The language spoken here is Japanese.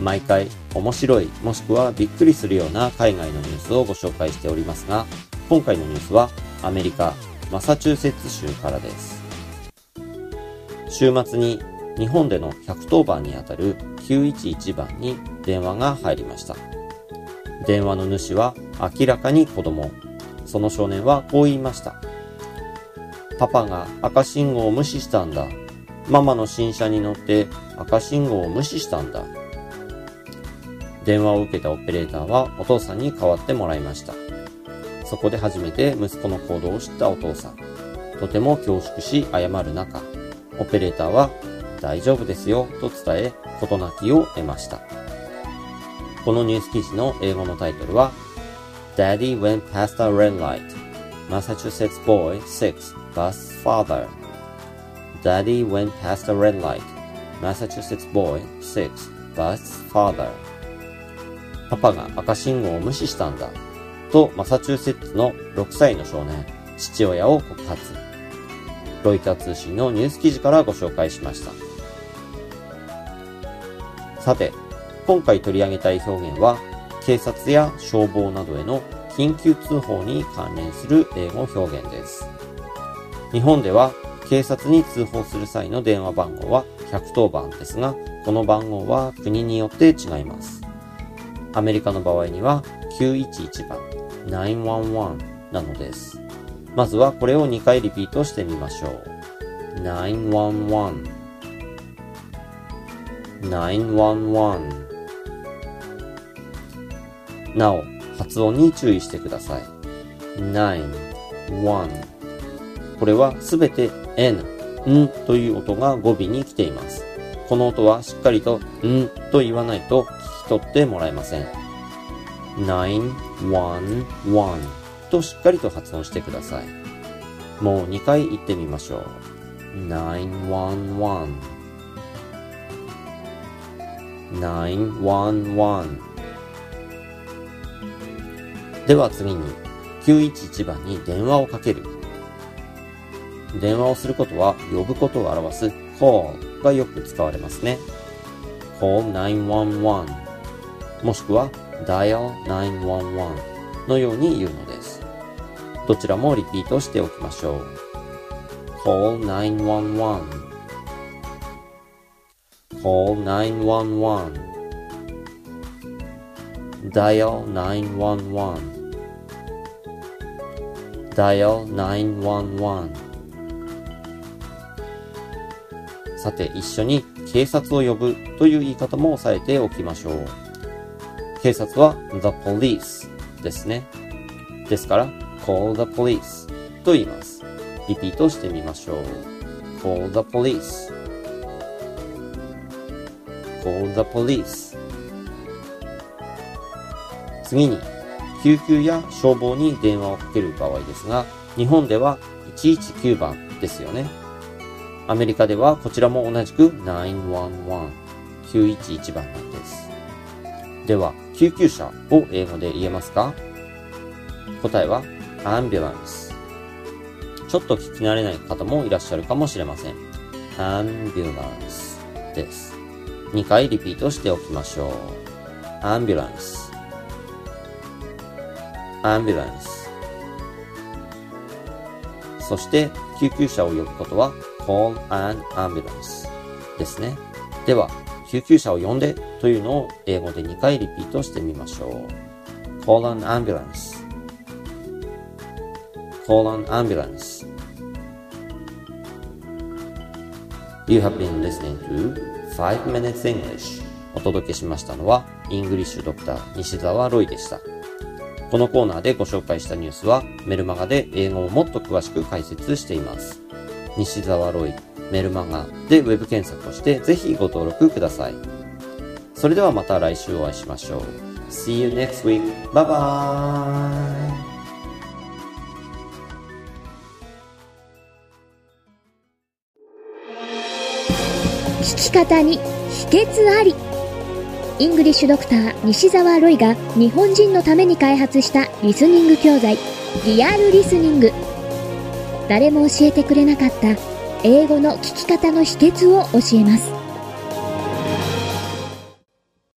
毎回面白いもしくはびっくりするような海外のニュースをご紹介しておりますが今回のニュースはアメリカマサチューセッツ州からです。週末に日本での110番にあたる911番に電話が入りました。電話の主は明らかに子供。その少年はこう言いました。パパが赤信号を無視したんだ。ママの新車に乗って赤信号を無視したんだ。電話を受けたオペレーターはお父さんに代わってもらいました。そこで初めて息子の行動を知ったお父さん。とても恐縮し謝る中、オペレーターは大丈夫ですよと伝え、事なきを得ました。このニュース記事の英語のタイトルは Daddy went past a red light. Massachusetts boy 6 bus father. Daddy went past a red light. Massachusetts boy 6 bus father. パパが赤信号を無視したんだ。と、マサチューセッツの6歳の少年、父親を告発。ロイター通信のニュース記事からご紹介しました。さて、今回取り上げたい表現は、警察や消防などへの緊急通報に関連する英語表現です。日本では警察に通報する際の電話番号は110番ですが、この番号は国によって違います。アメリカの場合には911番911なのです。まずはこれを2回リピートしてみましょう。911 911なお、発音に注意してください。9 1これはすべて n、んという音が語尾に来ています。この音はしっかりとんと言わないと取ってもらえません。911としっかりと発音してください。もう2回言ってみましょう。911 911では次に911番に電話をかける。電話をすることは呼ぶことを表す call がよく使われますね。call 911もしくは dial 911のように言うのです。どちらもリピートしておきましょう。call 911 call 911 dial 911 dial 911さて一緒に警察を呼ぶという言い方も押さえておきましょう。警察は the police ですね。ですから call the police と言います。リピートしてみましょう。call the police call the police 次に救急や消防に電話をかける場合ですが、日本では119番ですよね。アメリカではこちらも同じく911、911番なんです。では、救急車を英語で言えますか？答えは ambulance。ちょっと聞き慣れない方もいらっしゃるかもしれません。ambulance です。2回リピートしておきましょう。ambulance ambulance そして救急車を呼ぶことは call an ambulance ですね。では、救急車を呼んでというのを英語で2回リピートしてみましょう。call an ambulance call an ambulance You have been listening to 5 Minutes English お届けしましたのはイングリッシュドクター西澤ロイでした。このコーナーでご紹介したニュースはメルマガで英語をもっと詳しく解説しています。西澤ロイメルマガでウェブ検索をしてぜひご登録ください。それではまた来週お会いしましょう。See you next week. Bye bye. 聞き方に秘訣ありイングリッシュドクター西澤ロイが日本人のために開発したリスニング教材リアルリスニング誰も教えてくれなかった英語の聞き方の秘訣を教えます。